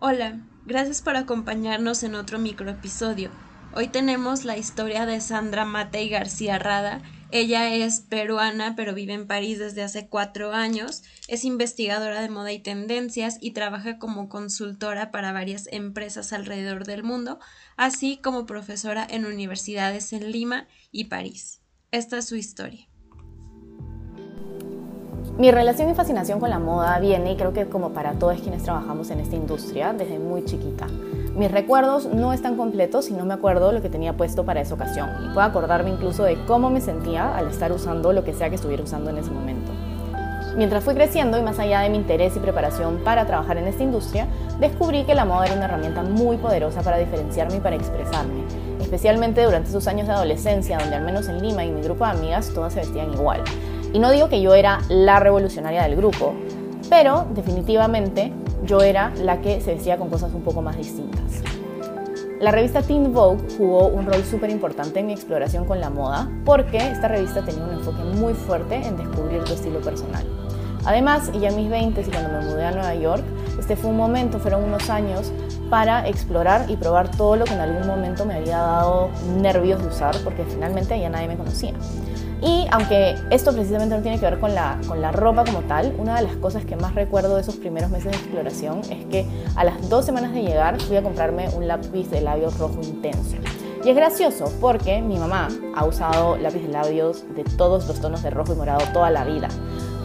Hola, gracias por acompañarnos en otro microepisodio. Hoy tenemos la historia de Sandra Matei García Rada. Ella es peruana, pero vive en París desde hace cuatro años. Es investigadora de moda y tendencias y trabaja como consultora para varias empresas alrededor del mundo, así como profesora en universidades en Lima y París. Esta es su historia. Mi relación y fascinación con la moda viene, y creo que como para todos quienes trabajamos en esta industria, desde muy chiquita. Mis recuerdos no están completos y no me acuerdo lo que tenía puesto para esa ocasión, y puedo acordarme incluso de cómo me sentía al estar usando lo que sea que estuviera usando en ese momento. Mientras fui creciendo y más allá de mi interés y preparación para trabajar en esta industria, descubrí que la moda era una herramienta muy poderosa para diferenciarme y para expresarme, especialmente durante esos años de adolescencia, donde al menos en Lima y mi grupo de amigas todas se vestían igual. Y no digo que yo era la revolucionaria del grupo, pero definitivamente yo era la que se vestía con cosas un poco más distintas. La revista Teen Vogue jugó un rol súper importante en mi exploración con la moda porque esta revista tenía un enfoque muy fuerte en descubrir tu estilo personal. Además, ya en mis 20 y cuando me mudé a Nueva York, este fue un momento, fueron unos años para explorar y probar todo lo que en algún momento me había dado nervios de usar porque finalmente ya nadie me conocía. Y aunque esto precisamente no tiene que ver con la, con la ropa como tal, una de las cosas que más recuerdo de esos primeros meses de exploración es que a las dos semanas de llegar fui a comprarme un lápiz de labios rojo intenso. Y es gracioso porque mi mamá ha usado lápiz de labios de todos los tonos de rojo y morado toda la vida,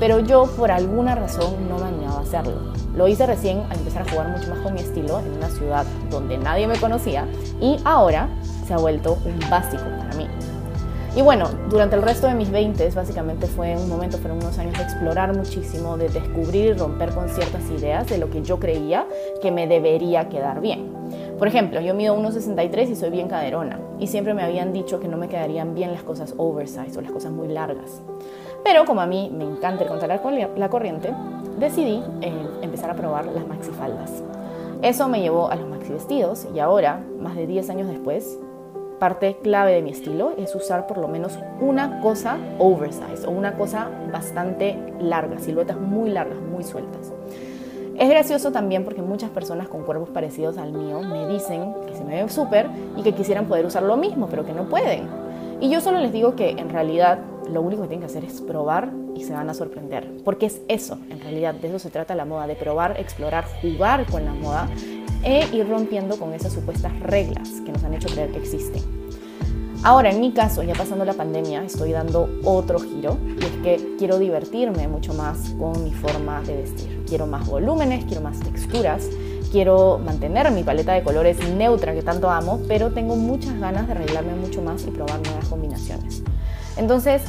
pero yo por alguna razón no me animaba a hacerlo. Lo hice recién al empezar a jugar mucho más con mi estilo en una ciudad donde nadie me conocía y ahora se ha vuelto un básico para mí. Y bueno, durante el resto de mis 20 básicamente fue un momento, fueron unos años de explorar muchísimo, de descubrir y romper con ciertas ideas de lo que yo creía que me debería quedar bien. Por ejemplo, yo mido 1,63 y soy bien caderona y siempre me habían dicho que no me quedarían bien las cosas oversize o las cosas muy largas. Pero como a mí me encanta el contra la corriente, decidí eh, empezar a probar las maxifaldas. Eso me llevó a los maxi vestidos y ahora, más de 10 años después, parte clave de mi estilo es usar por lo menos una cosa oversize o una cosa bastante larga, siluetas muy largas, muy sueltas. Es gracioso también porque muchas personas con cuerpos parecidos al mío me dicen que se me ven súper y que quisieran poder usar lo mismo, pero que no pueden. Y yo solo les digo que en realidad lo único que tienen que hacer es probar y se van a sorprender. Porque es eso, en realidad, de eso se trata la moda, de probar, explorar, jugar con la moda e ir rompiendo con esas supuestas reglas que nos han hecho creer que existen. Ahora, en mi caso, ya pasando la pandemia, estoy dando otro giro y es que quiero divertirme mucho más con mi forma de vestir. Quiero más volúmenes, quiero más texturas, quiero mantener mi paleta de colores neutra que tanto amo, pero tengo muchas ganas de arreglarme mucho más y probar nuevas combinaciones. Entonces,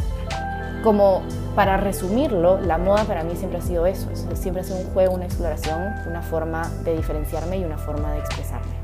como para resumirlo, la moda para mí siempre ha sido eso, siempre ha sido un juego, una exploración, una forma de diferenciarme y una forma de expresarme.